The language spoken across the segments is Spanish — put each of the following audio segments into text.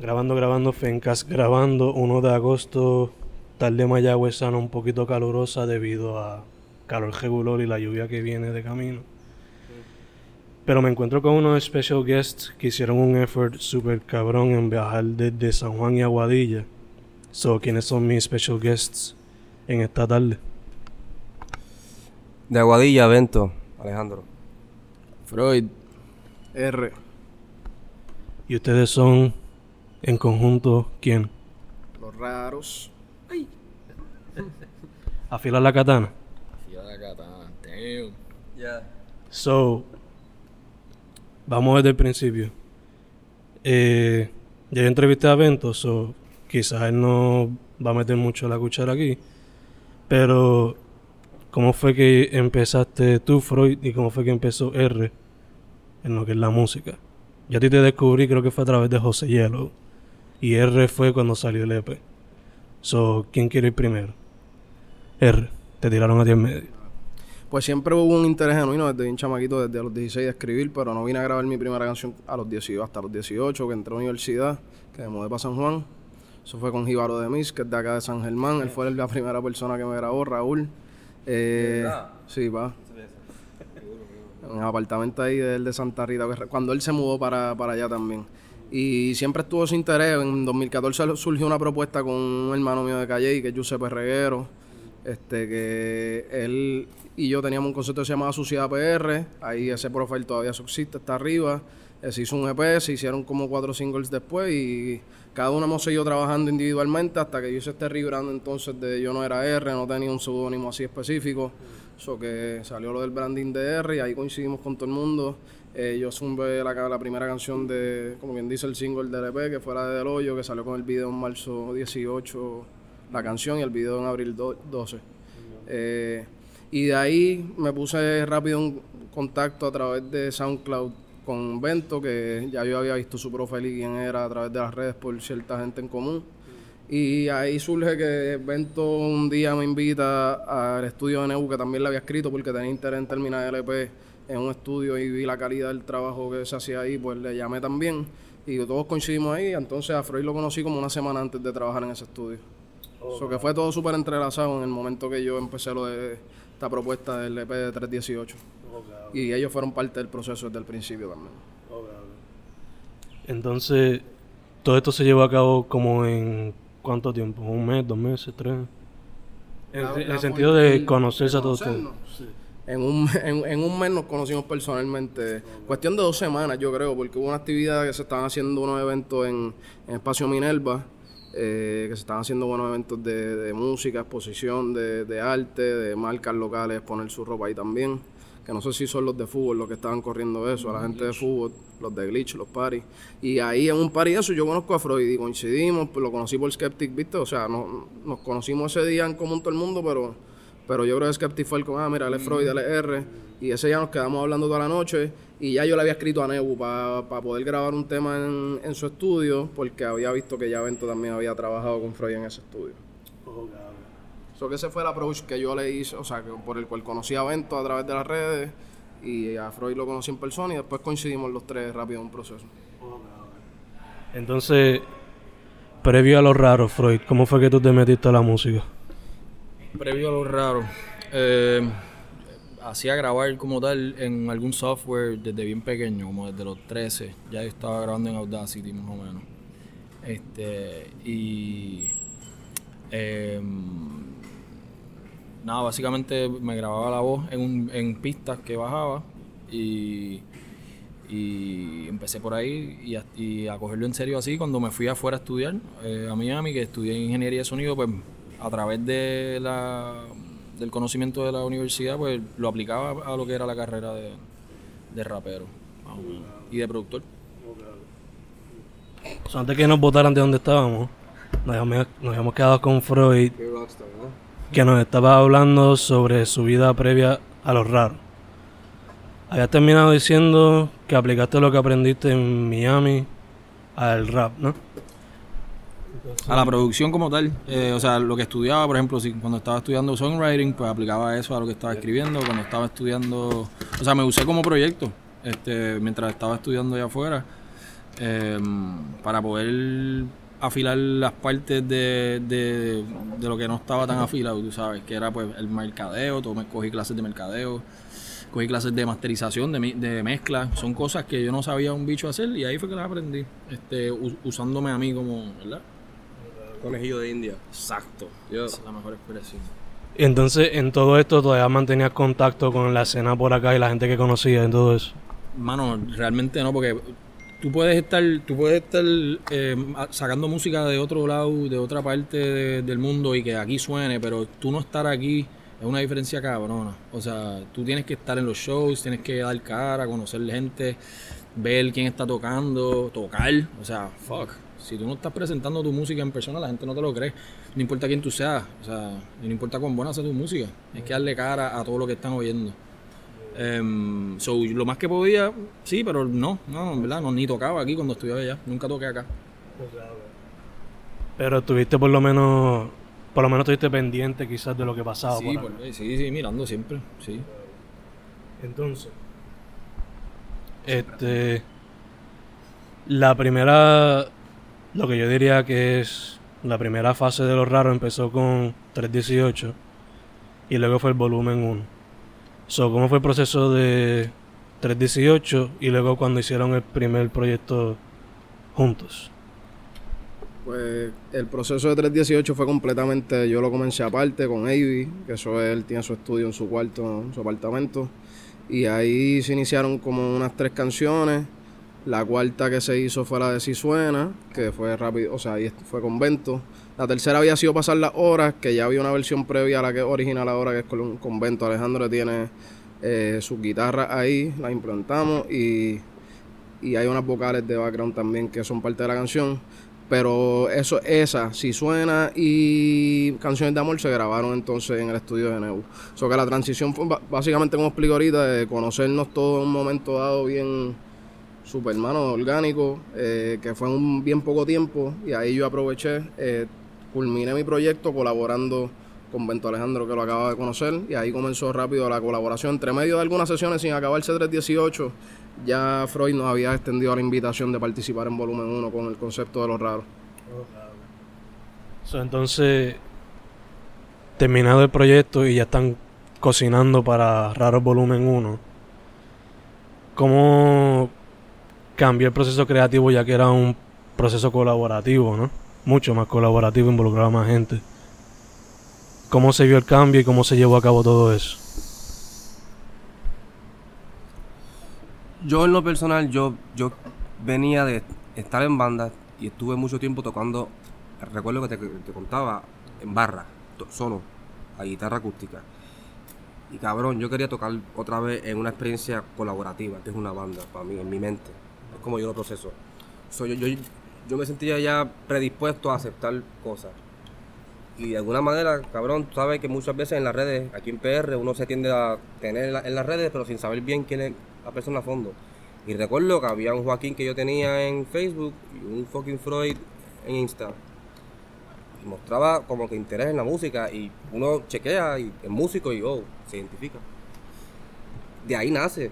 Grabando, grabando, Fencas grabando, 1 de agosto, tarde mayagüezana un poquito calurosa debido a calor regular y la lluvia que viene de camino. Pero me encuentro con unos special guests que hicieron un effort super cabrón en viajar desde San Juan y Aguadilla. So, ¿quiénes son mis special guests en esta tarde? De Aguadilla, Vento, Alejandro. Freud. R. Y ustedes son, en conjunto, ¿quién? Los raros. Afilar la katana. Fíjate la katana. Damn. Ya. So, vamos desde el principio. Eh, ya yo entrevisté a Vento, so quizás él no va a meter mucho la cuchara aquí. Pero, ¿cómo fue que empezaste tú, Freud, y cómo fue que empezó R en lo que es la música? Yo a ti te descubrí, creo que fue a través de José Hielo. Y R fue cuando salió el EP. So, ¿quién quiere ir primero? R, te tiraron a ti en medio. Pues siempre hubo un interés genuino desde bien chamaquito, desde los 16 de escribir, pero no vine a grabar mi primera canción a los 18, hasta los 18, que entré a la universidad, que me mudé para San Juan. Eso fue con Jíbaro de Mis, que es de acá de San Germán. Él fue la primera persona que me grabó, Raúl. Eh, sí, va. En un apartamento ahí de de Santa Rita, cuando él se mudó para, para allá también. Y siempre estuvo ese interés. En 2014 surgió una propuesta con un hermano mío de Calle, que es Giuseppe Reguero. Este, que él y yo teníamos un concepto que se llamaba Sociedad PR. Ahí ese profile todavía existe, está arriba. Eh, Se hizo un EP, se hicieron como cuatro singles después y cada uno hemos seguido trabajando individualmente hasta que yo hice este rebrand entonces de Yo No Era R, no tenía un seudónimo así específico. Eso que salió lo del branding de R y ahí coincidimos con todo el mundo. Eh, yo zumbé la, la primera canción de, como bien dice, el single del EP, que fue la de Del Hoyo, que salió con el video en marzo 18, la canción, y el video en abril do- 12. Eh, y de ahí me puse rápido en contacto a través de SoundCloud con Bento, que ya yo había visto su profile y quién era a través de las redes por cierta gente en común. Y ahí surge que Bento un día me invita al estudio de Neu, que también le había escrito porque tenía interés en terminar el EP en un estudio y vi la calidad del trabajo que se hacía ahí, pues le llamé también. Y todos coincidimos ahí, entonces a Freud lo conocí como una semana antes de trabajar en ese estudio. So que fue todo súper entrelazado en el momento que yo empecé lo de esta propuesta del EP de 318. Y ellos fueron parte del proceso desde el principio también. Entonces, todo esto se llevó a cabo como en cuánto tiempo, un mes, dos meses, tres. En, el sentido de conocerse a todos ustedes. En un, en, en un mes nos conocimos personalmente. Cuestión de dos semanas, yo creo, porque hubo una actividad que se estaban haciendo unos eventos en, en Espacio Minerva, eh, que se estaban haciendo buenos eventos de, de música, exposición de, de arte, de marcas locales, poner su ropa ahí también. Que no sé si son los de fútbol los que estaban corriendo eso, a la gente de fútbol, los de Glitch, los paris. Y ahí en un party de eso yo conozco a Freud y coincidimos, pues lo conocí por Skeptic, ¿viste? O sea, no, nos conocimos ese día en común todo el mundo, pero pero yo creo que Skeptic fue el con, ah, mira, él es Freud, él es R. Y ese día nos quedamos hablando toda la noche. Y ya yo le había escrito a Nebu para poder grabar un tema en, en su estudio, porque había visto que ya Vento también había trabajado con Freud en ese estudio. So que ese fue el approach que yo le hice, o sea, que por el cual conocí a Vento a través de las redes. Y a Freud lo conocí en persona y después coincidimos los tres rápido en un proceso. Entonces, previo a lo raro, Freud, ¿cómo fue que tú te metiste a la música? Previo a lo raro. Eh, hacía grabar como tal en algún software desde bien pequeño, como desde los 13. Ya estaba grabando en Audacity más o menos. Este, y. em, nada, básicamente me grababa la voz en, un- en pistas que bajaba y, y empecé por ahí y a, a cogerlo en serio así cuando me fui afuera a estudiar eh, a Miami, que estudié ingeniería de sonido, pues a través de la, del conocimiento de la universidad, pues lo aplicaba a lo que era la carrera de, de rapero más o menos, y de productor. Antes que nos votaran de donde estábamos, nos habíamos, nos habíamos quedado con Freud, que nos estaba hablando sobre su vida previa a lo raro. Habías terminado diciendo que aplicaste lo que aprendiste en Miami al rap, ¿no? A la producción como tal, eh, o sea, lo que estudiaba, por ejemplo, si cuando estaba estudiando songwriting, pues aplicaba eso a lo que estaba escribiendo. Cuando estaba estudiando, o sea, me usé como proyecto, este, mientras estaba estudiando allá afuera. em, para poder afilar las partes de, de, de lo que no estaba tan afilado, tú sabes, que era pues el mercadeo, tomé, cogí clases de mercadeo, cogí clases de masterización, de, de mezcla, son cosas que yo no sabía un bicho hacer y ahí fue que las aprendí, este, usándome a mí como, ¿verdad? Conejillo de India. Exacto, Yo- esa es la mejor expresión. Y entonces, en todo esto, todavía mantenías contacto con la escena por acá y la gente que conocía en todo eso. Mano, realmente no, porque tú puedes estar, tú puedes estar eh, sacando música de otro lado, de otra parte de- del mundo y que aquí suene, pero tú no estar aquí es una diferencia cabrona. O sea, tú tienes que estar en los shows, tienes que dar cara, conocer gente, ver quién está tocando, tocar. O sea, fuck. Si tú no estás presentando tu música en persona, la gente no te lo cree. No importa quién tú seas, o sea, no importa cuán buena sea tu música. Hay que darle cara a todo lo que están oyendo. Em, so, lo más que podía, sí, pero no, no, en verdad, no, ni tocaba aquí cuando estudiaba allá. Nunca toqué acá. Pero estuviste por lo menos, por lo menos estuviste pendiente quizás de lo que pasaba Sí, por por- sí, sí, mirando siempre, sí. Entonces, este, la primera, lo que yo diría que es la primera fase de lo raro empezó con 318 y luego fue el volumen 1. So, ¿cómo fue el proceso de 318 y luego cuando hicieron el primer proyecto juntos? Pues el proceso de 318 fue completamente, yo lo comencé aparte con Avi, que eso él tiene su estudio en su cuarto, en su apartamento. Y ahí se iniciaron como unas tres canciones. La cuarta que se hizo fue la de Si Suena, que fue rápido, o sea, ahí fue convento. La tercera había sido Pasar las Horas, que ya había una versión previa a la que es original ahora, que es con un convento. Alejandro tiene eh, sus guitarras ahí, las implantamos y, y hay unas vocales de background también que son parte de la canción. Pero eso, esa, si suena y canciones de amor se grabaron entonces en el estudio de Neu. So que la transición fue básicamente, como explico ahorita, de conocernos todos en un momento dado bien super hermano orgánico, eh, que fue un bien poco tiempo, y ahí yo aproveché, eh, culminé mi proyecto colaborando con Bento Alejandro, que lo acaba de conocer, y ahí comenzó rápido la colaboración. Entre medio de algunas sesiones sin acabarse 318, ya Freud nos había extendido la invitación de participar en volumen 1 con el concepto de lo raro. Entonces, terminado el proyecto y ya están cocinando para Raro Volumen 1, ¿cómo cambió el proceso creativo ya que era un proceso colaborativo, ¿no? Mucho más colaborativo, involucraba más gente. ¿Cómo se vio el cambio y cómo se llevó a cabo todo eso? Yo en lo personal, yo, yo venía de estar en banda y estuve mucho tiempo tocando, recuerdo que te, te contaba, en barra, solo, a guitarra acústica. Y cabrón, yo quería tocar otra vez en una experiencia colaborativa, que es una banda para mí, en mi mente. Como yo lo proceso. So, yo, yo, me sentía ya predispuesto a aceptar cosas. Y de alguna manera, cabrón, tú sabes que muchas veces en las redes, aquí en PR, uno se tiende a tener en las redes, pero sin saber bien quién es la persona a fondo. Y recuerdo que había un Joaquín que yo tenía en Facebook y un fucking Freud en Insta. Y mostraba como que interés en la música y uno chequea y es músico y oh, se identifica. De ahí nace.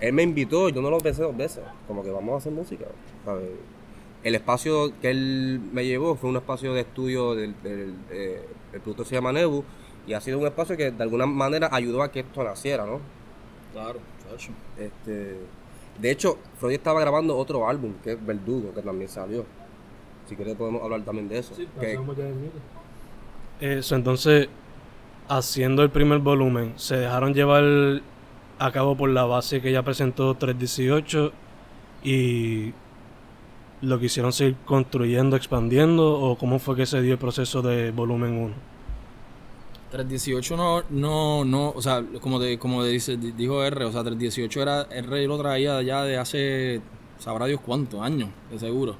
Él me invitó, yo no lo pensé dos veces, como que vamos a hacer música. ¿sabes? El espacio que él me llevó fue un espacio de estudio del, del- eh, el producto se llama Nebu y ha sido un espacio que de alguna manera ayudó a que esto naciera, ¿no? Claro, chacho. Este, de hecho, Freud estaba grabando otro álbum, que es Verdugo, que también salió. Si quieres podemos hablar también de eso. Que- Eso, entonces, haciendo el primer volumen, se dejaron llevar a cabo por la base que ya presentó 318 y lo quisieron seguir construyendo, expandiendo o cómo fue que se dio el proceso de volumen 1. 318 no, no, no, o sea, como, te, como te dice, di- dijo R, o sea, 318 era, R lo traía ya de hace, sabrá Dios cuántos años, de seguro.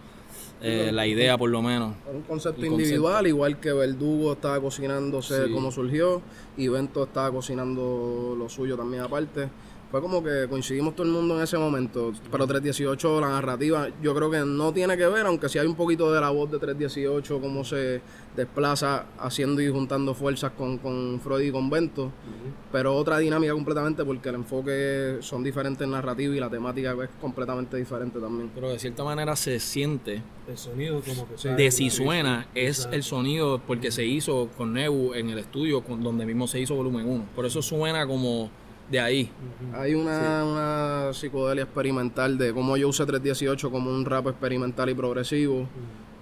Eh, la idea por lo menos. Un concepto individual, concepto. igual que Verdugo estaba cocinándose Sí. como surgió, y Bento estaba cocinando lo suyo también aparte. Fue como que coincidimos todo el mundo en ese momento. Pero 318, la narrativa, yo creo que no tiene que ver, aunque sí hay un poquito de la voz de 318, cómo se desplaza haciendo y juntando fuerzas con, con Freud y con Bento. Pero otra dinámica completamente porque el enfoque son diferentes narrativas y la temática es completamente diferente también. Pero de cierta manera se siente El sonido como que... de si suena es el sonido porque se hizo con Nebu en el estudio con- donde mismo se hizo volumen 1. Por eso suena como de ahí. Hay una, una psicodelia experimental de cómo yo usé 318 como un rap experimental y progresivo.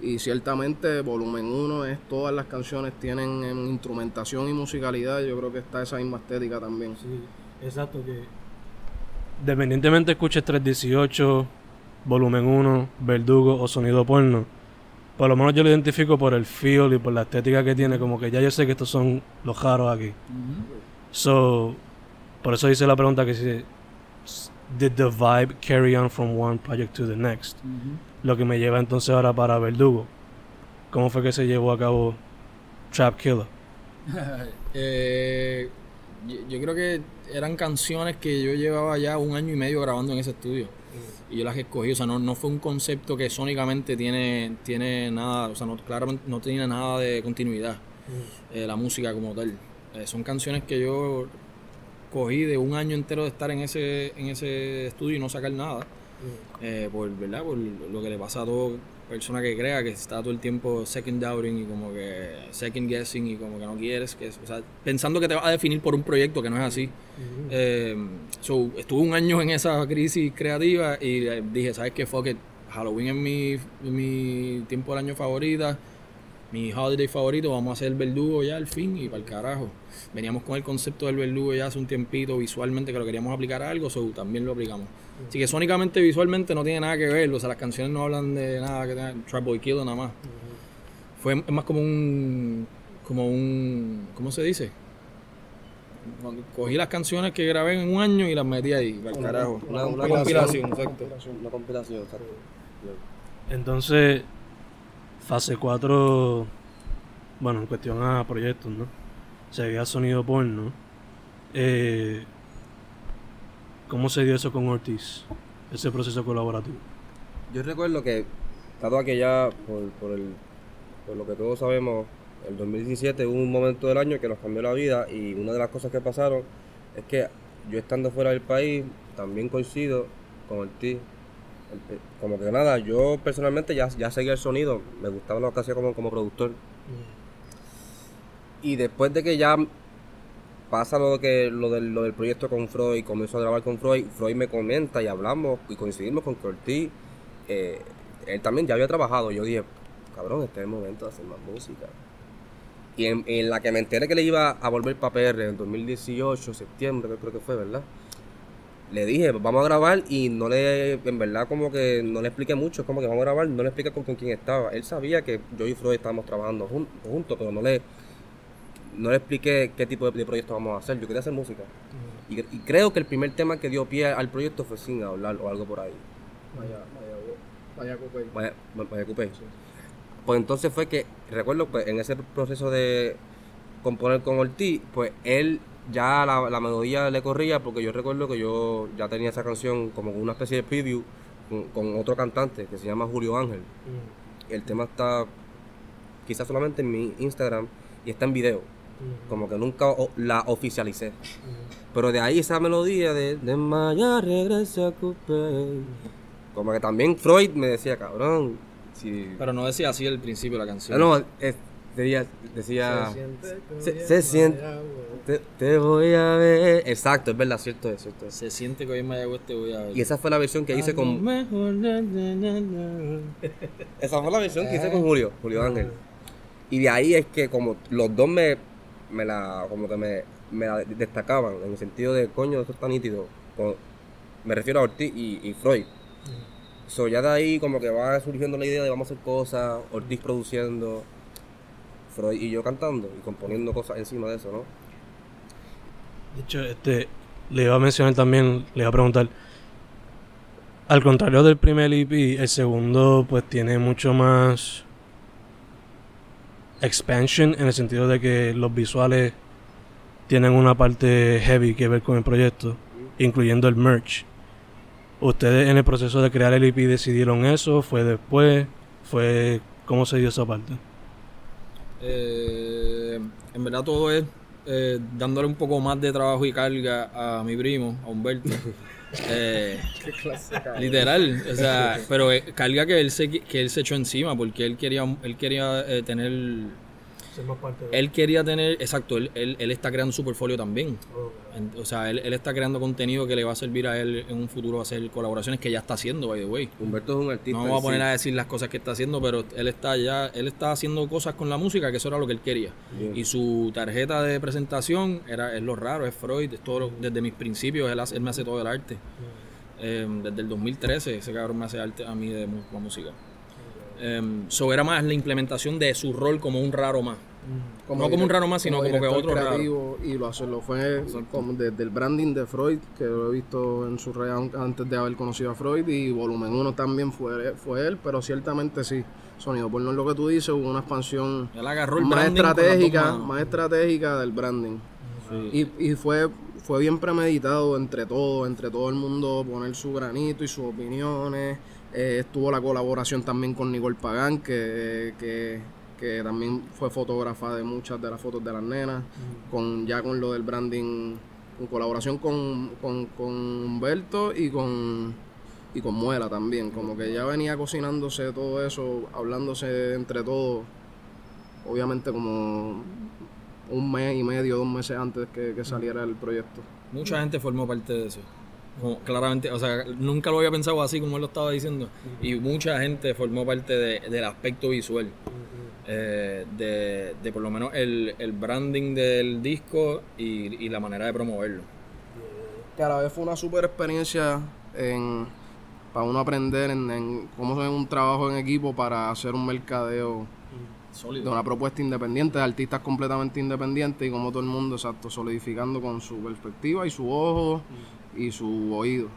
Y ciertamente volumen 1 es todas las canciones tienen en instrumentación y musicalidad. Yo creo que está esa misma estética también. Sí, exacto que... Dependientemente escuches 318, volumen 1, verdugo o sonido porno, por lo menos yo lo identifico por el feel y por la estética que tiene, como que ya yo sé que estos son los raros aquí. So, por eso hice la pregunta que si did the vibe carry on from one project to the next. Lo que me lleva entonces ahora para Verdugo. ¿Cómo fue que se llevó a cabo Trap Killer? Eh, yo, yo creo que eran canciones que yo llevaba ya un año y medio grabando en ese estudio. Y yo las escogí, o sea, no, no fue un concepto que sónicamente tiene, tiene nada, o sea, no, claramente no tenía nada de continuidad, eh, la música como tal. Eh, son canciones que yo cogí de un año entero de estar en ese, en ese estudio y no sacar nada. Eh, por, ¿verdad? por lo que le pasa a toda persona que crea que está todo el tiempo second doubting y como que second guessing y como que no quieres, que, o sea, pensando que te vas a definir por un proyecto que no es así. Eh, so, estuve un año en esa crisis creativa y eh, dije, ¿sabes qué? Fuck it. Halloween es mi, es mi tiempo del año favorita, mi holiday favorito, vamos a hacer el verdugo ya al fin y para el carajo. Veníamos con el concepto del verdugo ya hace un tiempito visualmente que lo queríamos aplicar a algo, so también lo aplicamos. Así que sónicamente, visualmente no tiene nada que ver, o sea, las canciones no hablan de nada que tenga Trap Boy Killer nada más. Fue es más como un, como un, ¿cómo se dice? Cogí las canciones que grabé en un año y las metí ahí, para el carajo. Una, Una una compilación, exacto. Una compilación, exacto. Entonces, fase 4, bueno, en cuestión a proyectos, ¿no? Se había sonido porno. Eh, ¿Cómo se dio eso con Ortiz? Ese proceso colaborativo. Yo recuerdo que, dado que ya, por, por, el, por lo que todos sabemos, el 2017 hubo un momento del año que nos cambió la vida y una de las cosas que pasaron es que yo estando fuera del país también coincido con Ortiz. El- Como que nada, yo personalmente ya, ya seguía el sonido, me gustaba lo que hacía como, como productor. Y después de que ya pasa lo que lo del, lo del proyecto con Freud, comenzó a grabar con Freud, Freud me comenta y hablamos y coincidimos con que Ortiz, eh, él también ya había trabajado. Yo dije, cabrón, este es el momento de hacer más música. Y en, en la que me enteré que le iba a volver para PR en 2018, septiembre, creo que fue, ¿verdad? Le dije, vamos a grabar y no le, en verdad como que no le expliqué mucho, como que vamos a grabar, no le expliqué con, con quién estaba. Él sabía que yo y Freud estábamos trabajando jun- juntos, pero no le, no le expliqué qué tipo de, de proyecto vamos a hacer. Yo quería hacer música. Y, y creo que el primer tema que dio pie al proyecto fue Sin Hablar o algo por ahí. Vaya, vaya, vaya. Pues entonces fue que, recuerdo, pues en ese proceso de componer con Ortiz, pues él ya la, la melodía le corría porque yo recuerdo que yo ya tenía esa canción como una especie de preview con, con otro cantante que se llama Julio Ángel. El tema está quizás solamente en mi Instagram y está en video. Como que nunca o- la oficialicé. Pero de ahí esa melodía de De Maya regresa a Coupé. Como que también Freud me decía, cabrón, si... Pero no decía así al principio la Ah, canción. no, es- decía, decía se, se siente, te, te voy a ver. Exacto, es verdad, cierto es, cierto es. Se siente que hoy en Mayagüez te voy a ver. Y esa fue la versión que hice con... Esa fue la versión que hice con Julio, Julio Ángel. Y de ahí es que como los dos me, me la, como que me, me la destacaban, en el sentido de, coño, eso está nítido. Como- me refiero a Ortiz y, y Freud. So, ya de ahí como que va surgiendo la idea de vamos a hacer cosas, Ortiz produciendo, Freud y yo cantando y componiendo cosas encima de eso, ¿no? De hecho, este, le iba a mencionar también, le iba a preguntar. Al contrario del primer EP, el segundo pues tiene mucho más expansion en el sentido de que los visuales tienen una parte heavy que ver con el proyecto. incluyendo el merch. ¿Ustedes en el proceso de crear el EP decidieron eso? ¿Fue después? ¿Fue cómo se dio esa parte? Eh, en verdad todo es eh, dándole un poco más de trabajo y carga a mi primo, a Humberto. Eh, literal, o sea, pero carga que él se que él se echó encima porque él quería él quería él quería tener, exacto, él, él, él está creando su portfolio también. En- O sea, él, él está creando contenido que le va a servir a él en un futuro a hacer colaboraciones que ya está haciendo, by the way. Humberto es un artista. No vamos a en poner sí. a decir las cosas que está haciendo, pero él está ya, él está haciendo cosas con la música, que eso era lo que él quería. Bien. Y su tarjeta de presentación era, es lo raro, es Freud, es todo lo- desde mis principios, él, hace- él me hace todo el arte. Eh, desde el 2013 ese cabrón me hace arte a mí de con música. Eh, so era más la implementación de su rol como un raro más. no como un raro más, sino como que otro raro. Y lo, hace, lo fue como desde el branding de Freud, que lo he visto en su red antes de haber conocido a Freud, y Volumen 1 también fue, fue él, pero ciertamente sí. Sonido por no es lo que tú dices, hubo una expansión Él agarró el más estratégica, más estratégica del branding. Sí. Y, y fue, fue bien premeditado entre todos, entre todo el mundo poner su granito y sus opiniones. Eh, estuvo la colaboración también con Nicole Pagán, que, que, que también fue fotógrafa de muchas de las fotos de las nenas, con ya con lo del branding, en colaboración con, con, con Humberto y con, y con Muela también. Como que ya venía cocinándose todo eso, hablándose entre todos, obviamente como un mes y medio, dos meses antes que, que saliera el proyecto. Mucha gente formó parte de eso. Claramente, o sea, nunca lo había pensado así como él lo estaba diciendo. Y mucha gente formó parte de- del aspecto visual. eh, de, de por lo menos el, el branding del disco y, y la manera de promoverlo. Que a la vez fue una super experiencia en, para uno aprender en, en cómo es un trabajo en equipo para hacer un mercadeo de Sólido. una propuesta independiente, de artistas completamente independientes y como todo el mundo, exacto, solidificando con su perspectiva y su ojo y su oído.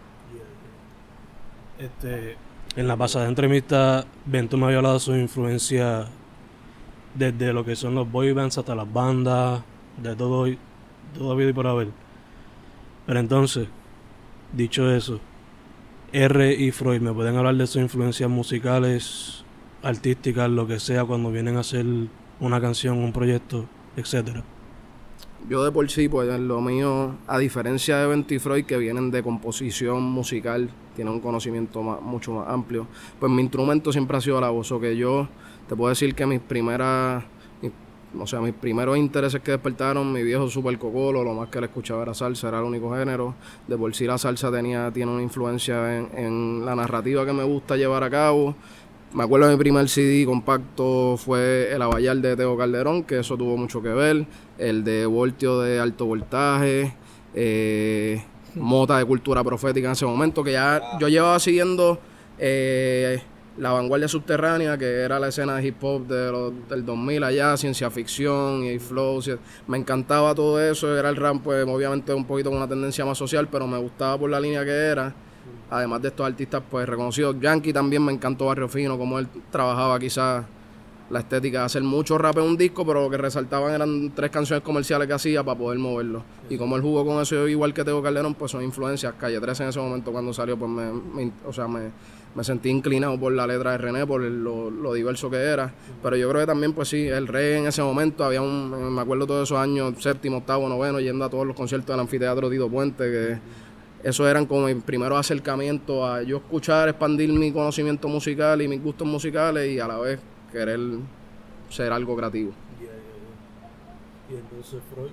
Este, en la pasada entrevista, Bento me había hablado de su influencia desde lo que son los boy bands hasta las bandas, de todo, y- todo habido y por haber. Pero entonces, dicho eso, R y Freud, ¿me pueden hablar de sus influencias musicales, artísticas, lo que sea, cuando vienen a hacer una canción, un proyecto, etcétera? Yo de por sí, pues lo mío, a diferencia de Benti Freud, que vienen de composición musical, tienen un conocimiento más- mucho más amplio, pues mi instrumento siempre ha sido la voz, o que yo te puedo decir que mis primeras, o sea, mis primeros intereses que despertaron, mi viejo super cocolo, lo más que le escuchaba era salsa, era el único género, de por sí la salsa tenía, tiene una influencia en, la narrativa que me gusta llevar a cabo, me acuerdo de mi primer CD compacto fue El Abayal de Teo Calderón, que eso tuvo mucho que ver. El de Voltio de Alto Voltaje. eh, Mota de Cultura Profética en ese momento, que ya yo llevaba siguiendo eh, La Vanguardia Subterránea, que era la escena de hip hop de del 2000 allá, ciencia ficción y flow. Me encantaba todo eso. Era el rap, pues obviamente un poquito con una tendencia más social, pero me gustaba por la línea que era. Además de estos artistas pues reconocidos. Yankee también me encantó Barrio Fino, como él trabajaba quizás la estética hacer mucho rap en un disco, pero lo que resaltaban eran tres canciones comerciales que hacía para poder moverlo. Y como él jugó con eso igual que Teo Calderón, pues son influencias. Calle 13 en ese momento cuando salió, pues me, o sea, me, me sentí inclinado por la letra de René, por lo, lo diverso que era. Pero yo creo que también, pues sí, el rey en ese momento, había un, me acuerdo todos esos años, séptimo, octavo, noveno, yendo a todos los conciertos del anfiteatro Tito Puente, que esos eran como mis primeros acercamientos a yo escuchar, expandir mi conocimiento musical y mis gustos musicales y a la vez querer ser algo creativo. Y entonces Freud.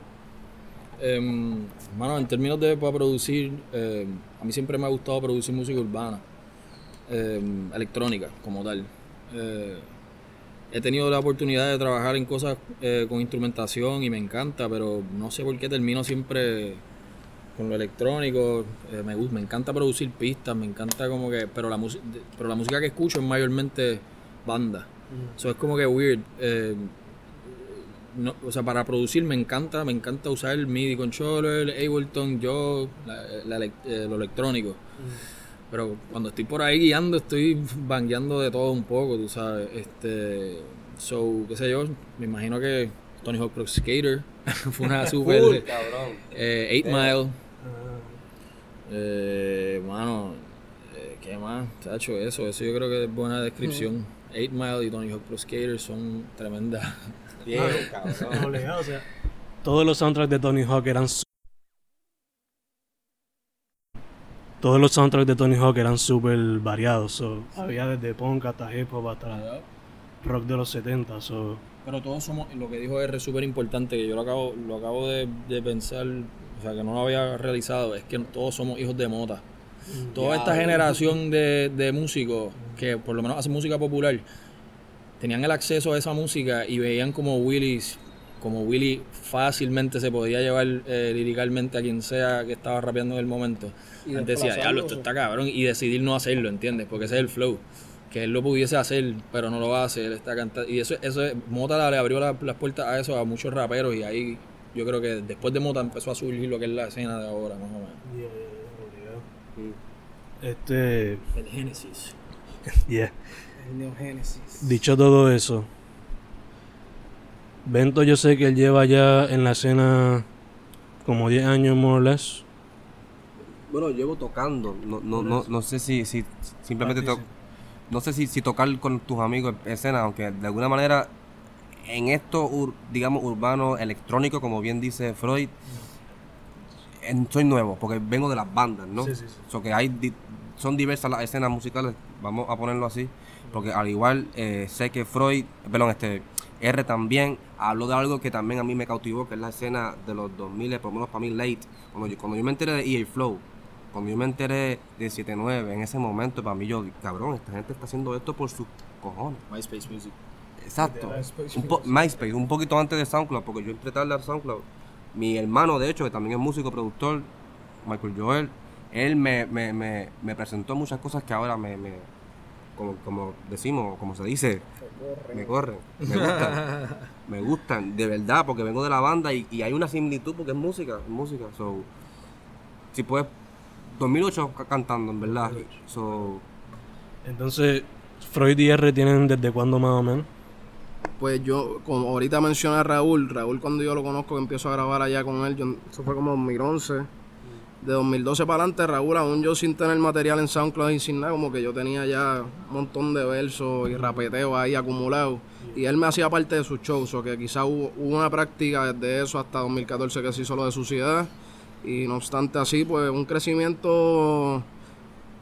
Em, mano, en términos de para producir, em, a mí siempre me ha gustado producir música urbana, em, electrónica como tal. Eh, he tenido la oportunidad de trabajar en cosas eh, con instrumentación y me encanta, pero no sé por qué termino siempre con lo electrónico. Eh, me gusta, me encanta producir pistas, me encanta como que, pero la música, pero la música que escucho es mayormente banda. Eso es como que weird. eh, no, o sea, para producir me encanta, me encanta usar el MIDI controller, Ableton, yo, la- la elec- eh, lo electrónico. Pero cuando estoy por ahí guiando, estoy bangueando de todo un poco, tú sabes. Este, so, qué sé yo, me imagino que Tony Hawk Pro Skater fue una super. Full, cabrón. eh, Eight Mile. Eh, mano, eh, ¿qué más? Tacho, eso, eso yo creo que es buena descripción. Eight Mile y Tony Hawk Pro Skater son tremendas. Bien, cabrón. Obligado, o sea, todos los soundtracks de Tony Hawk eran todos los soundtracks de Tony Hawk eran súper variados. so, había desde punk hasta hip hop hasta rock de los 70. So, Pero todos somos, lo que dijo R es súper importante, que yo lo acabo, lo acabo de, de pensar, o sea, que no lo había realizado, es que todos somos hijos de mota. Toda esta generación de, de músicos que por lo menos hacen música popular, tenían el acceso a esa música y veían como Willy, como Willy fácilmente se podía llevar eh, liricalmente a quien sea que estaba rapeando en el momento. Y Antes decía, diablo, esto está cabrón, y decidir no hacerlo, ¿entiendes? Porque ese es el flow. Que él lo pudiese hacer, pero no lo hace, él está cantando. Y eso, eso es- Mota le abrió la- las puertas a eso a muchos raperos, y ahí yo creo que después de Mota empezó a surgir lo que es la escena de ahora, más o menos. Este, El Genesis. yeah. El Neo Genesis. Dicho todo eso, Bento yo sé que él lleva ya en la escena como 10 años more or less. Bueno, llevo tocando. No, no, no, no sé si, si simplemente to- no sé si, si tocar con tus amigos en escena, aunque de alguna manera en esto, ur- digamos, urbano, electrónico, como bien dice Freud, en- soy nuevo, porque vengo de las bandas, ¿no? Sí, sí, sí. So que hay di- son diversas las escenas musicales, vamos a ponerlo así, porque al igual eh, sé que Freud, perdón, este R también habló de algo que también a mí me cautivó, que es la escena de los 2000, por lo menos para mí late, cuando yo, cuando yo me enteré de EA Flow, cuando yo me enteré de 79, en ese momento para mí yo, cabrón, esta gente está haciendo esto por sus cojones. MySpace Music. Exacto. Un po- MySpace, un poquito antes de SoundCloud, porque yo entré tarde al SoundCloud. Mi hermano, de hecho, que también es músico, productor, Michael Joel, él me, me, me, me presentó muchas cosas que ahora me, me como, como decimos, como se dice, me corren, me gustan, me gustan, de verdad, porque vengo de la banda y, y hay una similitud porque es música, es música, so, si puedes, 2008 ca- cantando, en verdad, so, Entonces, Freud y R tienen desde cuándo más o menos. Pues yo, como ahorita mencioné a Raúl, Raúl cuando yo lo conozco que empiezo a grabar allá con él, yo- eso fue como 2011. De 2012 para adelante, Raúl, aún yo sin tener material en SoundCloud y sin nada, como que yo tenía ya un montón de versos y rapeteo ahí acumulados. Y él me hacía parte de sus shows, o que quizá hubo, hubo una práctica desde eso hasta 2014 que se hizo lo de suciedad. Y no obstante así, pues un crecimiento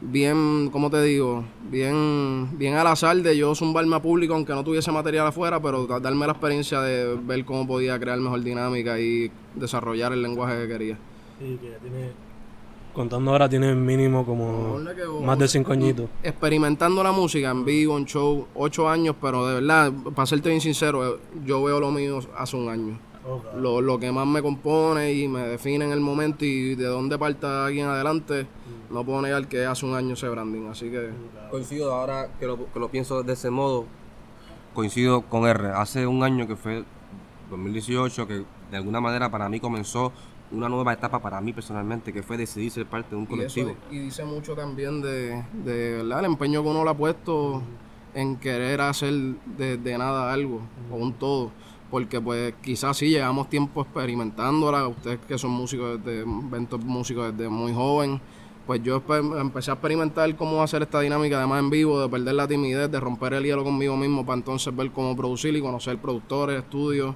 bien, ¿cómo te digo? Bien, bien al azar de yo zumbarme a público aunque no tuviese material afuera, pero da- darme la experiencia de ver cómo podía crear mejor dinámica y desarrollar el lenguaje que quería. Sí, que ya tiene. Contando ahora tiene mínimo como más de cinco añitos. Experimentando la música en vivo, en show, ocho años, pero de verdad, para serte bien sincero, yo veo lo mío hace un año. Lo, lo que más me compone y me define en el momento y de dónde parta aquí en adelante, no puedo negar que hace un año ese branding, así que... Coincido ahora que lo, que lo pienso de ese modo, coincido con R. Hace un año que fue 2018, que de alguna manera para mí comenzó una nueva etapa para mí personalmente, que fue decidir ser parte de un Y, colectivo. eso- y dice mucho también de, de ¿verdad? el empeño que uno le ha puesto en querer hacer de, de nada algo o un todo. Porque pues quizás sí llevamos tiempo experimentándola, ustedes que son músicos desde, músicos desde muy joven, pues yo empecé a experimentar cómo hacer esta dinámica además en vivo, de perder la timidez, de romper el hielo conmigo mismo para entonces ver cómo producir y conocer productores, estudios.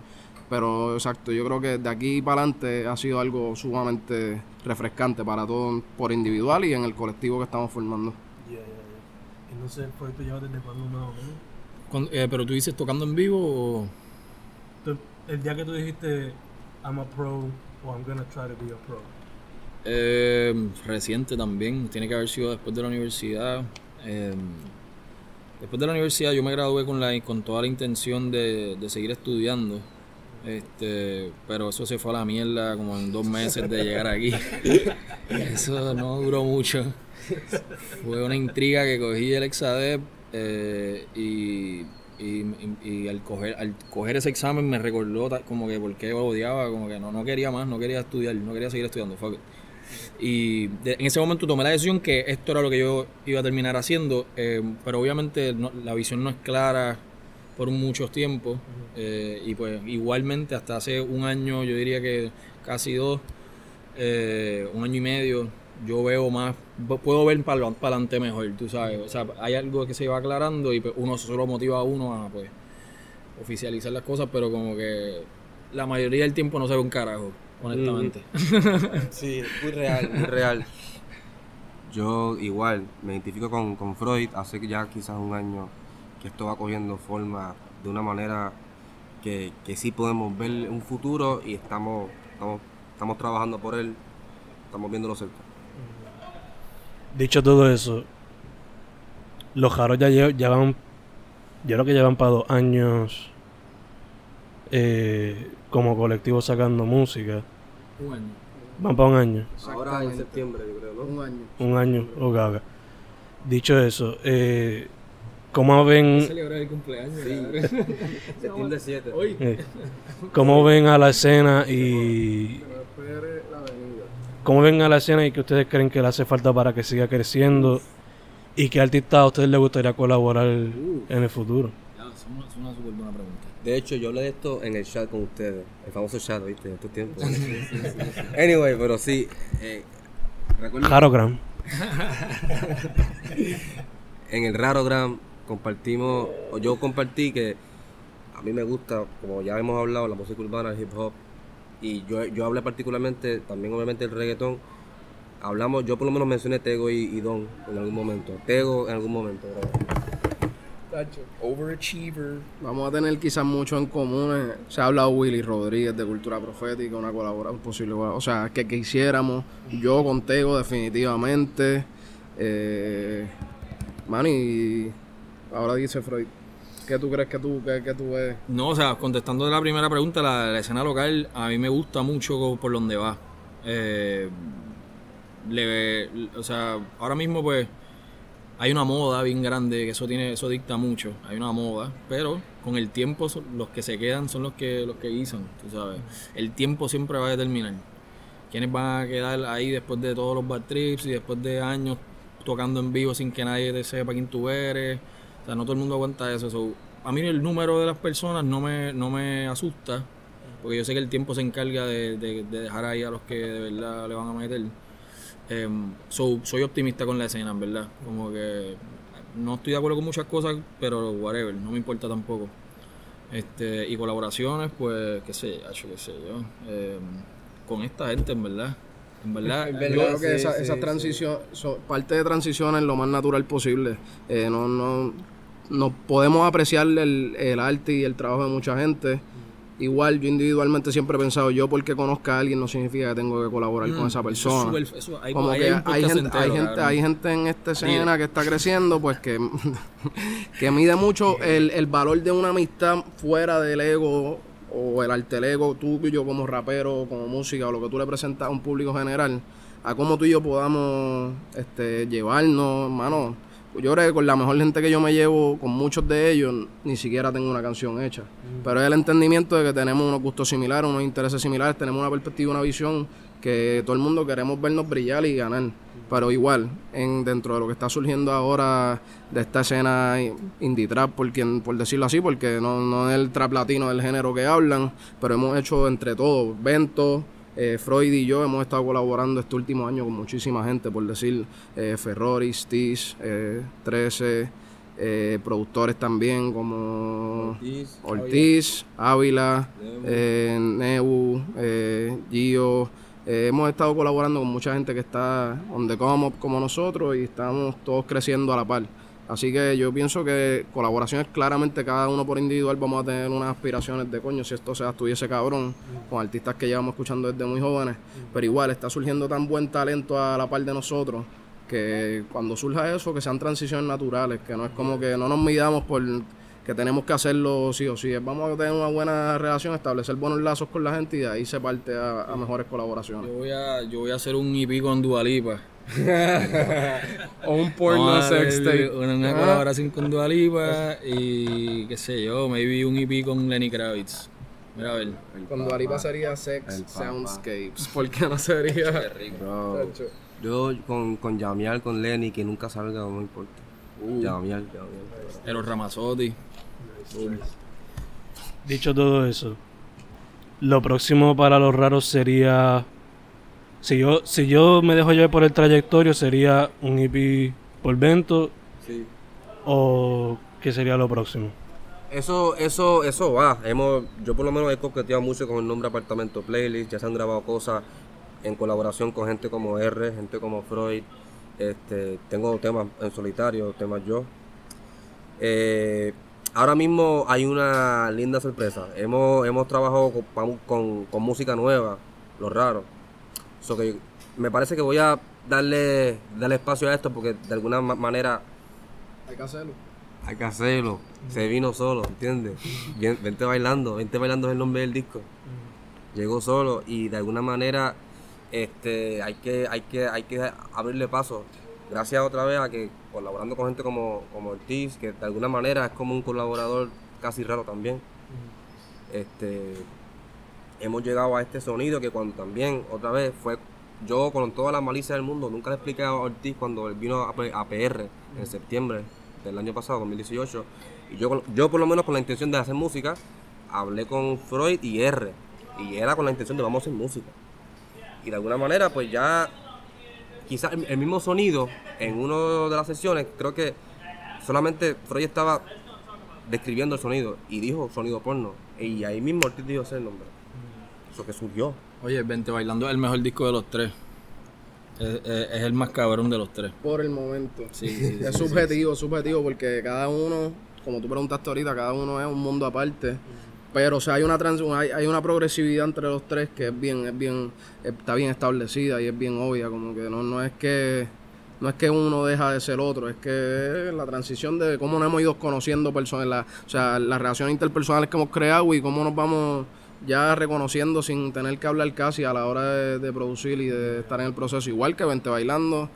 Pero exacto, yo creo que de aquí para adelante ha sido algo sumamente refrescante para todos por individual y en el colectivo que estamos formando. Entonces, Freud tú llevas desde cuándo más o menos. Eh, pero tú dices tocando en vivo o... El día que tú dijiste, I'm a pro o I'm gonna try to be a pro. Eh, reciente también, tiene que haber sido después de la universidad. Eh, después de la universidad yo me gradué con, la, con toda la intención de, de seguir estudiando. Este, pero eso se fue a la mierda como en dos meses de llegar aquí. Eso no duró mucho. Fue una intriga que cogí el Exadep eh, y, y, y- y al, coger, al coger ese examen me recordó como que por qué odiaba, como que no, no quería más, no quería estudiar, no quería seguir estudiando. fuck it. Y de- en ese momento tomé la decisión que esto era lo que yo iba a terminar haciendo, eh, pero obviamente no- la visión no es clara por muchos tiempos eh, y pues igualmente hasta hace un año, yo diría que casi dos, eh, un año y medio, yo veo más, puedo ver para adelante mejor, tú sabes. O sea, hay algo que se va aclarando y pues, uno solo motiva a uno a pues oficializar las cosas, pero como que la mayoría del tiempo no se ve un carajo, honestamente. sí, muy real, muy real. Yo igual me identifico con, con Freud hace ya quizás un año que esto va cogiendo forma de una manera que, que sí podemos ver un futuro y estamos, estamos, estamos trabajando por él, estamos viéndolo cerca. Dicho todo eso, los jaros ya llevan, yo creo que llevan para dos años eh, como colectivo sacando música. Un año. Van para un año. Ahora en septiembre, yo creo, ¿no? Un año. Un año, ok, Dicho eso, eh, ¿cómo ven... celebrar el cumpleaños. Sí. septiembre 7. Eh, ¿Cómo ven a la escena y... ¿Cómo ven a la escena y qué ustedes creen que le hace falta para que siga creciendo? ¿Y qué artista a ustedes les gustaría colaborar en el futuro? es una, súper buena pregunta. De hecho, yo hablé de esto en el chat con ustedes, el famoso chat, ¿viste? En estos tiempos. anyway, pero sí. Eh, Rarogram. en el Rarogram compartimos, o yo compartí que a mí me gusta, como ya hemos hablado, la música urbana, el hip hop, y yo, yo hablé particularmente, también obviamente el reggaetón. Hablamos, yo por lo menos mencioné Tego y, Don en algún momento. Tego en algún momento. Overachiever. Vamos a tener quizás mucho en común. Eh, se ha hablado Willy Rodríguez de Cultura Profética, una colaboración posible. O sea, que, que hiciéramos. Yo con Tego, definitivamente. Eh, man, y ahora dice Freud. ¿Qué tú crees que tú, que, tú ves? No, o sea, contestando la primera pregunta, la, escena local a mí me gusta mucho por donde va. Eh, o sea, ahora mismo pues hay una moda bien grande, que eso tiene, eso dicta mucho, hay una moda, pero con el tiempo los que se quedan son los que, los que guisan, tú sabes. El tiempo siempre va a determinar quiénes van a quedar ahí después de todos los bad trips y después de años tocando en vivo sin que nadie te sepa quién tú eres. O sea, no todo el mundo aguanta eso. a mí el número de las personas no me, no me asusta, porque yo sé que el tiempo se encarga de, de dejar ahí a los que de verdad le van a meter. Em, soy optimista con la escena, en verdad. Como que no estoy de acuerdo con muchas cosas, pero whatever, no me importa tampoco. Este, y colaboraciones, pues, qué sé, hecho qué sé yo. Em, con esta gente, en verdad. En verdad, yo creo que esa, esa transición, parte de transición es lo más natural posible. Eh, no, no, no podemos apreciar el, el arte y el trabajo de mucha gente. Igual yo individualmente siempre he pensado, yo porque conozca a alguien no significa que tengo que colaborar con mm, esa persona. hay, Como que hay gente, hay gente, hay gente en esta escena que está creciendo, pues que, que mide mucho el, el valor de una amistad fuera del ego o el arte ego, tú y yo como rapero, como música o lo que tú le presentas a un público general, a cómo tú y yo podamos este, llevarnos, hermano yo creo que con la mejor gente que yo me llevo, con muchos de ellos, ni siquiera tengo una canción hecha. Pero es el entendimiento de que tenemos unos gustos similares, unos intereses similares, tenemos una perspectiva, una visión que todo el mundo queremos vernos brillar y ganar. Pero igual, en, dentro de lo que está surgiendo ahora de esta escena indie trap, por, quien, por decirlo así, porque no, no es el trap latino del género que hablan, pero hemos hecho entre todos ventos, eh, Freud y yo hemos estado colaborando este último año con muchísima gente, por decir eh, Ferroris, Tis, eh, 13, eh, productores también como Ortiz, Ávila, Neu, Gio. hemos estado colaborando con mucha gente que está donde como, como nosotros y estamos todos creciendo a la par. Así que yo pienso que colaboraciones claramente cada uno por individual vamos a tener unas aspiraciones de coño si esto sea estuviese cabrón con artistas que llevamos escuchando desde muy jóvenes, pero igual está surgiendo tan buen talento a la par de nosotros que cuando surja eso que sean transiciones naturales, que no es como que no nos midamos por que tenemos que hacerlo sí o sí, vamos a tener una buena relación, establecer buenos lazos con la gente y ahí se parte a, mejores colaboraciones. Yo voy a, yo voy a hacer un EP con Dualipa o un porno sex tape. Una, ah. colaboración con Dua Lipa y qué sé yo, maybe un EP con Lenny Kravitz. Mira a ver. Con Dua Lipa sería Sex Soundscapes. ¿Por qué no sería? Qué rico. Yo con, con Yamial, con Lenny, que nunca salga, no me importa. Uh. Yamial, Yamial. Eros Ramazzotti. Dicho todo eso, lo próximo para los raros sería Si yo, si yo me dejo llevar por el trayectorio, sería un EP por Vento Sí. o qué sería lo próximo. Eso, eso, eso va. Hemos, yo por lo menos he coqueteado mucho con el nombre Apartamento Playlist. Ya se han grabado cosas en colaboración con gente como R, gente como Freud. Este, tengo temas en solitario, temas yo. Eh, ahora mismo hay una linda sorpresa. Hemos, hemos trabajado con, con- con música nueva, lo raro. So que me parece que voy a darle, darle espacio a esto porque de alguna ma- manera Hay que hacerlo. hay que hacerlo. Se vino solo, ¿entiendes? Ven- Vente bailando, vente bailando es el nombre del disco. Llegó solo y de alguna manera este hay que hay que hay que abrirle paso. Gracias otra vez a que colaborando con gente como, como Ortiz, que de alguna manera es como un colaborador casi raro también. Este hemos llegado a este sonido que cuando también otra vez fue yo con toda la malicia del mundo nunca le expliqué a Ortiz cuando él vino a, PR en septiembre del año pasado 2018 y yo yo por lo menos con la intención de hacer música hablé con Freud y R y era con la intención de vamos a hacer música. Y de alguna manera pues ya quizás el, el mismo sonido en una de las sesiones creo que solamente Freud estaba describiendo el sonido y dijo sonido porno y ahí mismo Ortiz dijo ese nombre eso que surgió Oye, Vente Bailando es el mejor disco de los tres. Es, es- es el más cabrón de los tres. Por el momento. Sí, sí, es subjetivo, subjetivo, porque cada uno, como tú preguntaste ahorita, cada uno es un mundo aparte. Pero, o sea, hay una trans, hay, hay una progresividad entre los tres que es bien, es bien, está bien establecida y es bien obvia, como que no, no es que no es que uno deja de ser otro, es que es la transición de cómo nos hemos ido conociendo personas, la, o sea, las relaciones interpersonales que hemos creado y cómo nos vamos ya reconociendo sin tener que hablar casi a la hora de, de producir y de estar en el proceso. Igual que Vente Bailando,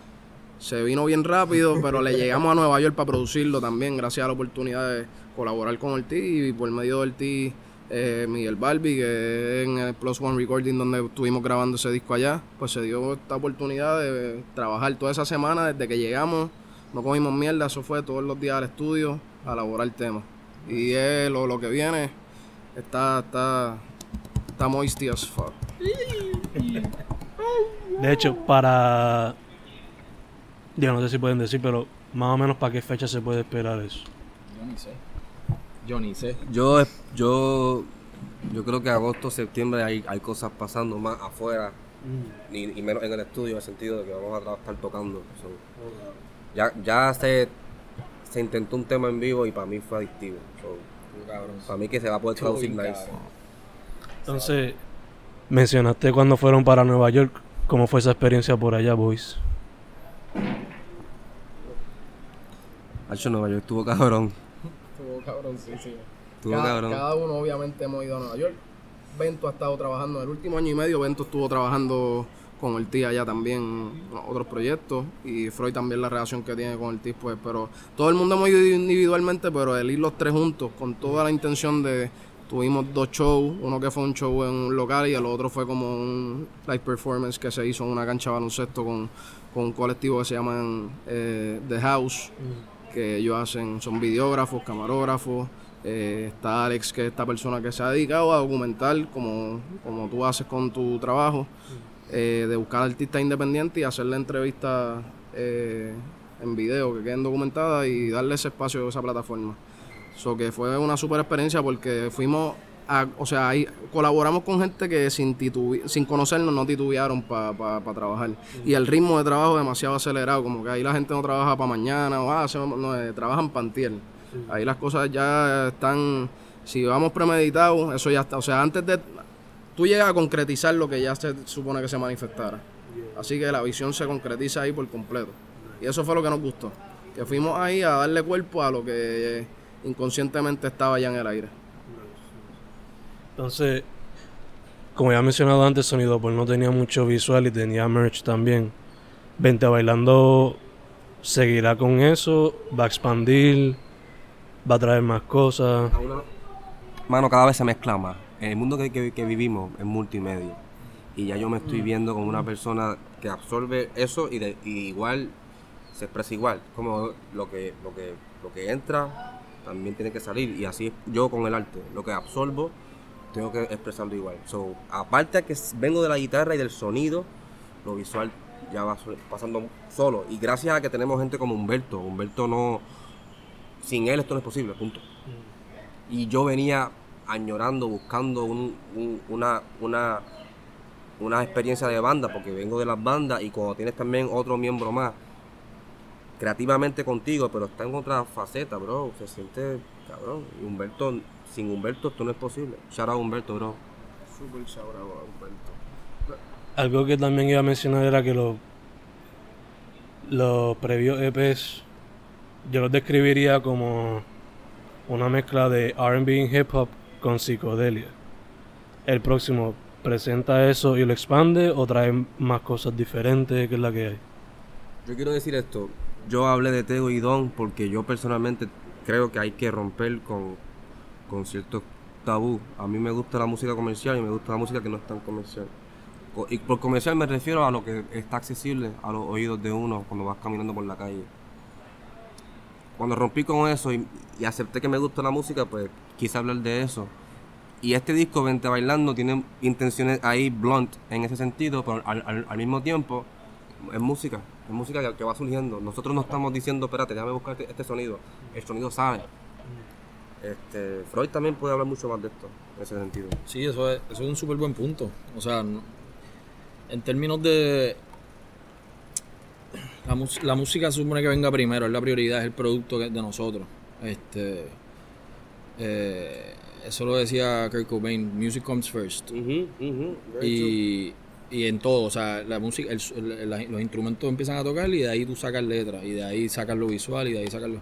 se vino bien rápido, pero le llegamos a Nueva York para producirlo también, gracias a la oportunidad de colaborar con Ortiz y por medio de Ortiz, eh, Miguel Barbie, que en el Plus One Recording donde estuvimos grabando ese disco allá, pues se dio esta oportunidad de trabajar toda esa semana desde que llegamos, no comimos mierda, eso fue todos los días al estudio a elaborar el tema. Y es lo, lo que viene está, está, está moisty as fuck. De hecho, para. Yo no sé si pueden decir, pero más o menos para qué fecha se puede esperar eso. Yo ni sé. Yo ni sé. Yo, yo, yo creo que agosto, septiembre hay, hay cosas pasando más afuera y, y menos en el estudio, en el sentido de que vamos a estar tocando. So, ya ya se, se intentó un tema en vivo y para mí fue adictivo. So, para mí que se va a poder traducir nice. Entonces, mencionaste cuando fueron para Nueva York. ¿Cómo fue esa experiencia por allá, boys? Hacho, Nueva York estuvo cabrón. Estuvo cabrón, sí, sí. Estuvo cada, cabrón. cada uno obviamente hemos ido a Nueva York. Bento ha estado trabajando en el último año y medio. Bento estuvo trabajando con Ortiz allá también en otros proyectos. Y Freud también la relación que tiene con Ortiz, pues. Pero todo el mundo hemos ido individualmente, pero el ir los tres juntos con toda la intención de... Tuvimos dos shows, uno que fue un show en un local y el otro fue como un live performance que se hizo en una cancha de baloncesto con, con un colectivo que se llaman eh, The House que ellos hacen, son videógrafos, camarógrafos. eh, está Alex, que es esta persona que se ha dedicado a documentar, como, como tú haces con tu trabajo, eh, de buscar artistas independientes y hacerle entrevistas en video que queden documentadas y darle ese espacio a esa plataforma. So que fue una super experiencia porque fuimos a- o sea, ahí colaboramos con gente que sin sin conocernos no titubearon para trabajar. Y el ritmo de trabajo demasiado acelerado, como que ahí la gente no trabaja para mañana, o ah, se- no, eh, trabajan para antier. Ahí las cosas ya están, si vamos premeditados, eso ya está. O sea, antes de, tú llegas a concretizar lo que ya se supone que se manifestara. Así que la visión se concretiza ahí por completo. Y eso fue lo que nos gustó. Que fuimos ahí a darle cuerpo a lo que inconscientemente estaba ya en el aire. Entonces, como ya he mencionado antes, Sonido pues no tenía mucho visual y tenía merch también. Vente bailando seguirá con eso, va a expandir, va a traer más cosas. Mano, cada vez se mezcla más. En el mundo que, que- que vivimos es multimedia. Y ya yo me estoy viendo como una persona que absorbe eso y, de, y igual se expresa igual. Como lo que, lo que, lo que entra también tiene que salir. Y así yo con el arte. Lo que absorbo tengo que expresarlo igual. So, aparte que vengo de la guitarra y del sonido, lo visual ya va pasando solo. Y gracias a que tenemos gente como Humberto, Humberto no, sin él esto no es posible, punto. Y yo venía añorando, buscando un- un- una, una, una experiencia de banda, porque vengo de las bandas y cuando tienes también otro miembro más, creativamente contigo, pero está en otra faceta, bro, se siente cabrón. Y Humberto, sin Humberto esto no es posible. Shout out Humberto, bro. Súper sabrado, Humberto. Algo que también iba a mencionar era que los los previos EPs yo los describiría como una mezcla de R&B y hip hop con psicodelia. El próximo presenta eso y lo expande o trae más cosas diferentes, que es la que hay. Yo quiero decir esto, yo hablé de Tego y Don porque yo personalmente creo que hay que romper con, con ciertos tabú. A mí me gusta la música comercial y me gusta la música que no es tan comercial. Co- Y por comercial me refiero a lo que está accesible a los oídos de uno cuando vas caminando por la calle. Cuando rompí con eso y, y acepté que me gusta la música, pues quise hablar de eso. Y este disco, Vente Bailando, tiene intenciones ahí blunt en ese sentido, pero al, al- al mismo tiempo es música, es música que, que va surgiendo. Nosotros no estamos diciendo, espérate, déjame buscar este, este sonido. El sonido sale. Este, Freud también puede hablar mucho más de esto, en ese sentido. Sí, eso es, eso es un súper buen punto. O sea, en términos de... La, la música se supone que venga primero, es la prioridad, es el producto de nosotros. Este, eh, eso lo decía Kurt Cobain, music comes first. Y, y en todo, o sea, la música, el- la- los instrumentos empiezan a tocar y de ahí tú sacas letras, y de ahí sacas lo visual y de ahí sacas lo...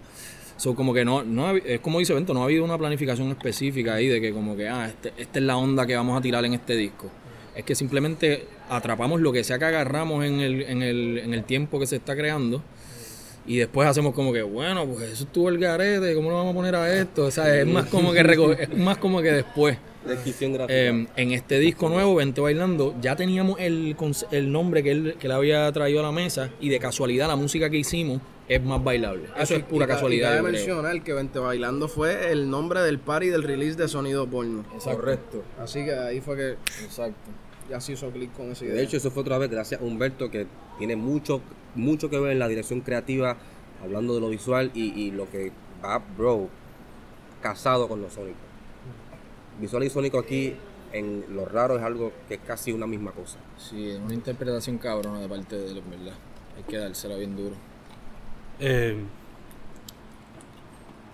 So, como que no, no es como dice Bento, no ha habido una planificación específica ahí de que como que, ah, este, esta es la onda que vamos a tirar en este disco. Es que simplemente atrapamos lo que sea que agarramos en el, en el, en el tiempo que se está creando y después hacemos como que, bueno, pues eso estuvo el garete, ¿cómo lo vamos a poner a esto? O sea, es más como que, es más como que después. Descripción gráfica. Eh, en este disco nuevo, Vente Bailando, ya teníamos el, nombre que él, que él había traído a la mesa y de casualidad la música que hicimos es más bailable. Eso es pura Y ca- casualidad. Y yo cabe mencionar que Vente Bailando fue el nombre del party del release de Sonido Porno. Correcto. Así que ahí fue que Exacto. ya se hizo clic con esa idea. De hecho, eso fue otra vez gracias a Humberto, que tiene mucho, mucho que ver en la dirección creativa, hablando de lo visual y, y lo que va, bro, casado con lo sónico. Visual y sónico aquí, en lo raro, es algo que es casi una misma cosa. Sí, es una interpretación cabrona de parte de él, verdad. Hay que dársela bien duro. Eh,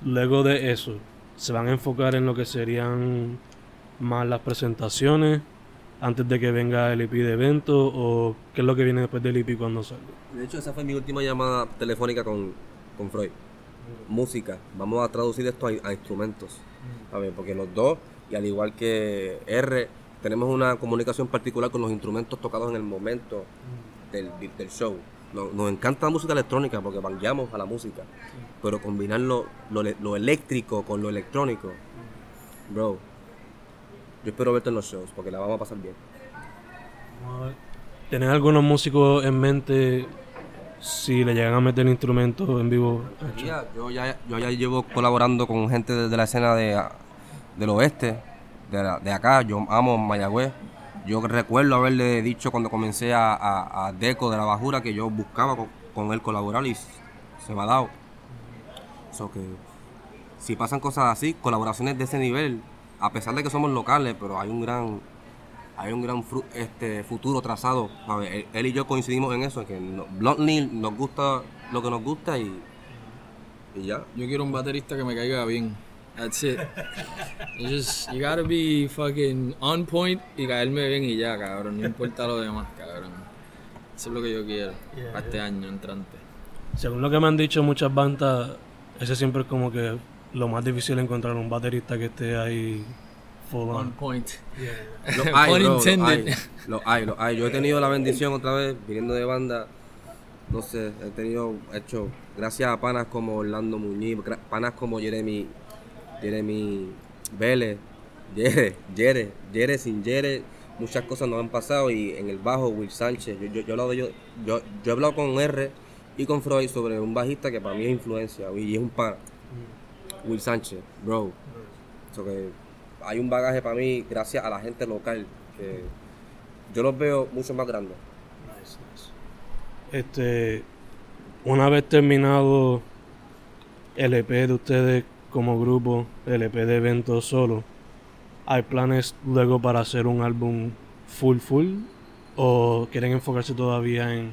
luego de eso, se van a enfocar en lo que serían más las presentaciones antes de que venga el EP de evento o qué es lo que viene después del EP cuando salga. De hecho, esa fue mi última llamada telefónica con, con Freud. Música. Vamos a traducir esto a, a instrumentos. A ver, porque los dos, y al igual que R, tenemos una comunicación particular con los instrumentos tocados en el momento del, del show. Nos, nos encanta la música electrónica porque bangueamos a la música. Pero combinar lo, lo, eléctrico con lo electrónico, bro. Yo espero verte en los shows porque la vamos a pasar bien. ¿Tienen algunos músicos en mente si le llegan a meter instrumentos en vivo? Ya, yo, ya, yo ya llevo colaborando con gente de, de la escena de, del oeste, de, la- de acá. Yo amo Mayagüez. Yo recuerdo haberle dicho cuando comencé a, a- Deco de la Bajura que yo buscaba con, con él colaborar y se me ha dado. So que si pasan cosas así, colaboraciones de ese nivel, a pesar de que somos locales, pero hay un gran hay un gran este futuro trazado. Ver, él, y yo coincidimos en eso, que no- bluntly nos gusta lo que nos gusta y, y ya. Yo quiero un baterista que me caiga bien. That's it. You just, you gotta be fucking on point y caerme bien y ya, cabrón. No importa lo demás, cabrón. Eso es lo que yo quiero para este año entrante. Según lo que me han dicho muchas bandas, ese siempre es como que lo más difícil encontrar un baterista que esté ahí full On on. point. Lo hay, bro, lo intended. hay, lo hay, lo hay. Yo he tenido la bendición otra vez, viniendo de banda, no sé, he tenido, he hecho, gracias a panas como Orlando Muñiz, gra- panas como Jeremy, Jeremy Vélez, Jere, Jere, Jere sin Jere, muchas cosas nos han pasado y en el bajo Will Sánchez, yo, yo, yo, he hablado de- yo, yo, yo he hablado con R y con Freud sobre un bajista que para mí es influencia y es un pana, Will Sánchez, bro. So que hay un bagaje para mí gracias a la gente local que yo los veo mucho más grandes. Este, una vez terminado el EP de ustedes como grupo, el EP de eventos solo, ¿hay planes luego para hacer un álbum full full? ¿O quieren enfocarse todavía en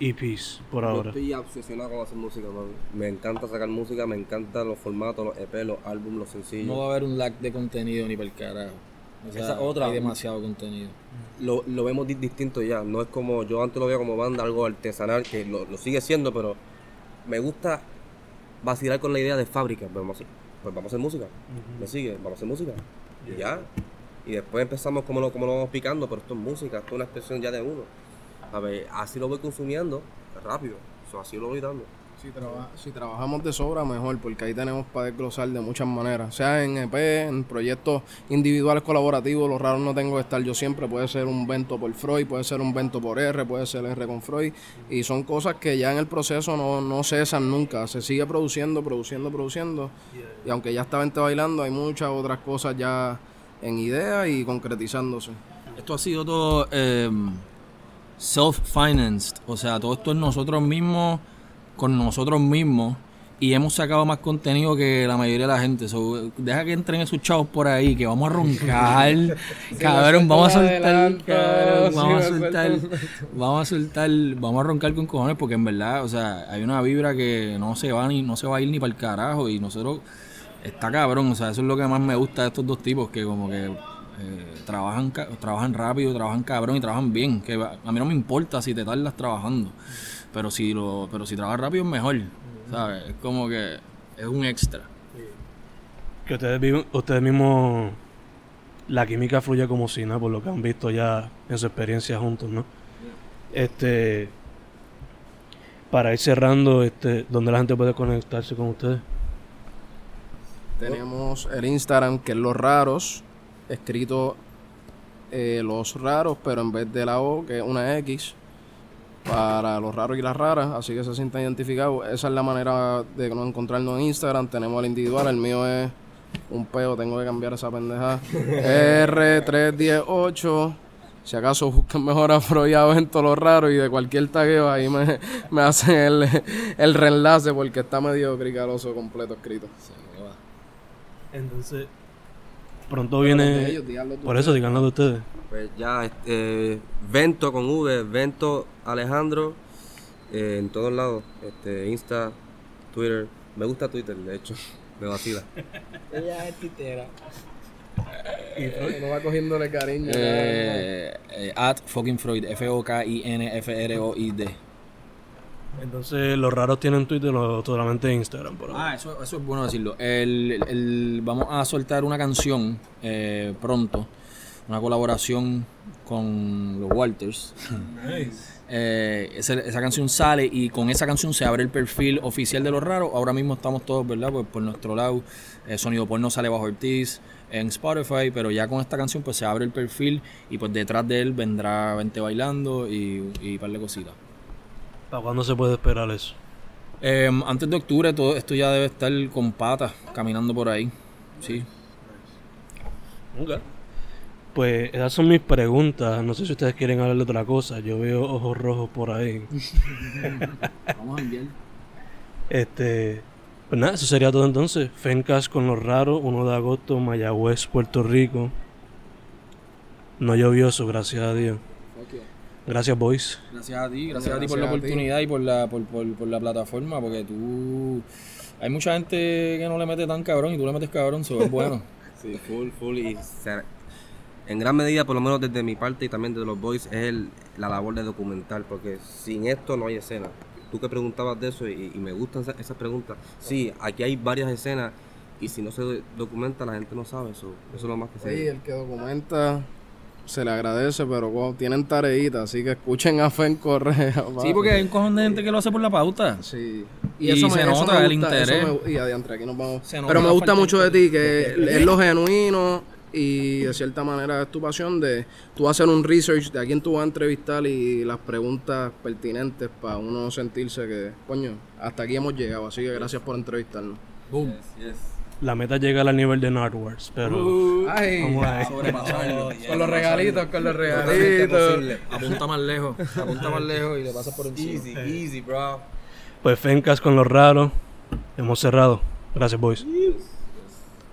EPs por Yo ahora? estoy obsesionado con hacer música, man. Me encanta sacar música, me encantan los formatos, los EP, los álbumes, los sencillos. No va a haber un lag de contenido ni para el carajo. O sea, Esa otra- hay demasiado contenido. lo, lo vemos di- distinto ya. No es como yo antes lo veía como banda, algo artesanal, que lo, lo sigue siendo, pero me gusta vacilar con la idea de fábrica. Pues vamos a, hacer- pues vamos a hacer música. ¿Me sigue? Vamos a hacer música. Y ya. Y después empezamos como lo, como lo vamos picando, pero esto es música, esto es una expresión ya de uno. A ver, así lo voy consumiendo rápido. So, así lo voy dando. Si, traba- si trabajamos de sobra, mejor, porque ahí tenemos para desglosar de muchas maneras. Sea en EP, en proyectos individuales colaborativos, lo raro no tengo que estar yo siempre. Puede ser un vento por Freud, puede ser un vento por R, puede ser R con Freud. Y son cosas que ya en el proceso no, no cesan nunca. Se sigue produciendo, produciendo, produciendo. Y aunque ya está Vente Bailando, hay muchas otras cosas ya en idea y concretizándose. Esto ha sido todo eh, self-financed. O sea, todo esto es nosotros mismos, con nosotros mismos. Y hemos sacado más contenido que la mayoría de la gente. So, deja que entren esos chavos por ahí, que vamos a roncar. cabrón, vamos a soltar. cabrón, vamos a soltar. Vamos a soltar. Vamos a roncar con cojones, porque en verdad, o sea, hay una vibra que no se va ni, no se va a ir ni para el carajo. Y nosotros está cabrón. O sea, eso es lo que más me gusta de estos dos tipos, que como que eh, trabajan, trabajan rápido, trabajan cabrón y trabajan bien. Que a mí no me importa si te tardas trabajando, pero si lo, pero si trabajas rápido es mejor, ¿sabes? Es como que es un extra. Que ustedes, viven- ustedes mismos, la química fluye como si nada, por lo que han visto ya en su experiencia juntos, ¿no? Este, para ir cerrando, este, ¿dónde la gente puede conectarse con ustedes? Tenemos el Instagram, que es Los Raros, escrito eh, Los Raros, pero en vez de la O, que es una X, para los raros y las raras, así que se sientan identificados. Esa es la manera de no encontrarnos en Instagram. Tenemos el individual, el mío es un peo, tengo que cambiar esa pendeja. R318. Si acaso buscan mejor a Freud Avento Los Raros y de cualquier tagueo ahí me, me hacen el, el reenlace porque está medio cricaloso completo escrito. Entonces, pronto viene... ellos, díganlo tú. Por eso, díganlo de ustedes. Pues ya, este, Vento con V, Vento Alejandro, eh, en todos lados, este, Insta, Twitter. Me gusta Twitter, de hecho, me vacila. Ella es titera. Uno va cogiéndole cariño. Eh, eh, at fucking Freud, F-O-K-I-N-F-R-O-I-D. Entonces, los raros tienen Twitter o solamente Instagram, por ahora. Ah, eso, eso es bueno decirlo. El, el- vamos a soltar una canción eh, pronto, una colaboración con los Walters. Eh, esa, esa canción sale y con esa canción se abre el perfil oficial de los raros. Ahora mismo estamos todos, ¿verdad? Pues por nuestro lado, eh, Sonido Porno sale bajo Ortiz en Spotify, pero ya con esta canción pues se abre el perfil y pues detrás de él vendrá Vente Bailando y, y un par de cositas. ¿Para cuándo se puede esperar eso? Eh, antes de octubre todo esto ya debe estar con patas caminando por ahí. Sí. Pues esas son mis preguntas. No sé si ustedes quieren hablar de otra cosa. Yo veo ojos rojos por ahí. Vamos a enviar. Este, pues nada, eso sería todo entonces. Fencas con los raros, 1 de agosto, Mayagüez, Puerto Rico. No llovioso, gracias a Dios. Gracias, boys. Gracias a ti, gracias, a ti por la oportunidad y por la, por, por, por la plataforma, porque tú... Hay mucha gente que no le mete tan cabrón y tú le metes cabrón, eso es bueno. Sí, full, full. Y en gran medida, por lo menos desde mi parte y también de los boys, es el- la labor de documentar, porque sin esto no hay escena. Tú que preguntabas de eso y, y me gustan esas, esas preguntas. Sí, aquí hay varias escenas y si no se do- documenta la gente no sabe eso. Eso es lo más que Sí, se el que documenta se le agradece, pero wow, tienen tareita, así que escuchen a Fen Correa. Sí, porque hay un cojón de gente que lo hace por la pauta. Sí. Y se nota el gusta, interés. eso me- y adiantre, aquí nos vamos. Pero me gusta mucho de ti, que es lo genuino y de cierta manera es tu pasión de tú hacer un research de a quién tú vas a entrevistar y las preguntas pertinentes para uno sentirse que, coño, hasta aquí hemos llegado. Así que gracias por entrevistarnos. Boom. Yes, yes. La meta es llegar al nivel de Nardwars, pero Ay, vamos a ver. Sobrepasarlo. con los regalitos, con los regalitos. Apunta más lejos. Apunta más lejos y le pasas por encima. Easy, easy, bro. Pues Fencas con los raros, hemos cerrado. Gracias, boys.